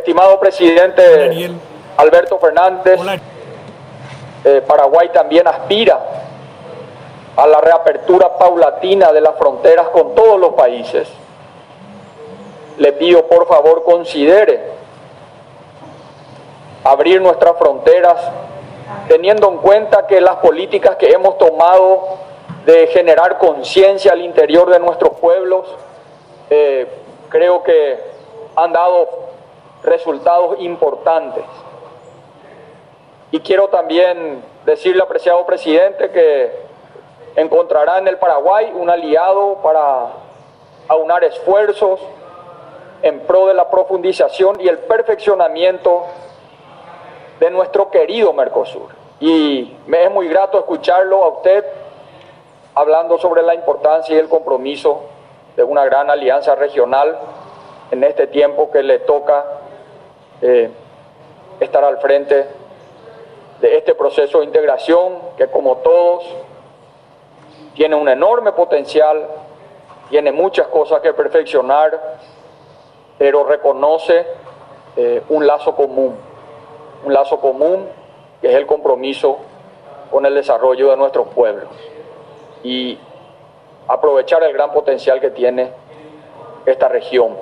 Estimado presidente Alberto Fernández, eh, Paraguay también aspira a la reapertura paulatina de las fronteras con todos los países. Le pido por favor considere abrir nuestras fronteras teniendo en cuenta que las políticas que hemos tomado de generar conciencia al interior de nuestros pueblos, eh, creo que han dado resultados importantes. Y quiero también decirle, apreciado presidente, que encontrará en el Paraguay un aliado para aunar esfuerzos en pro de la profundización y el perfeccionamiento de nuestro querido Mercosur. Y me es muy grato escucharlo a usted hablando sobre la importancia y el compromiso de una gran alianza regional en este tiempo que le toca eh, estar al frente de este proceso de integración que como todos tiene un enorme potencial, tiene muchas cosas que perfeccionar, pero reconoce eh, un lazo común, un lazo común que es el compromiso con el desarrollo de nuestros pueblos y aprovechar el gran potencial que tiene esta región.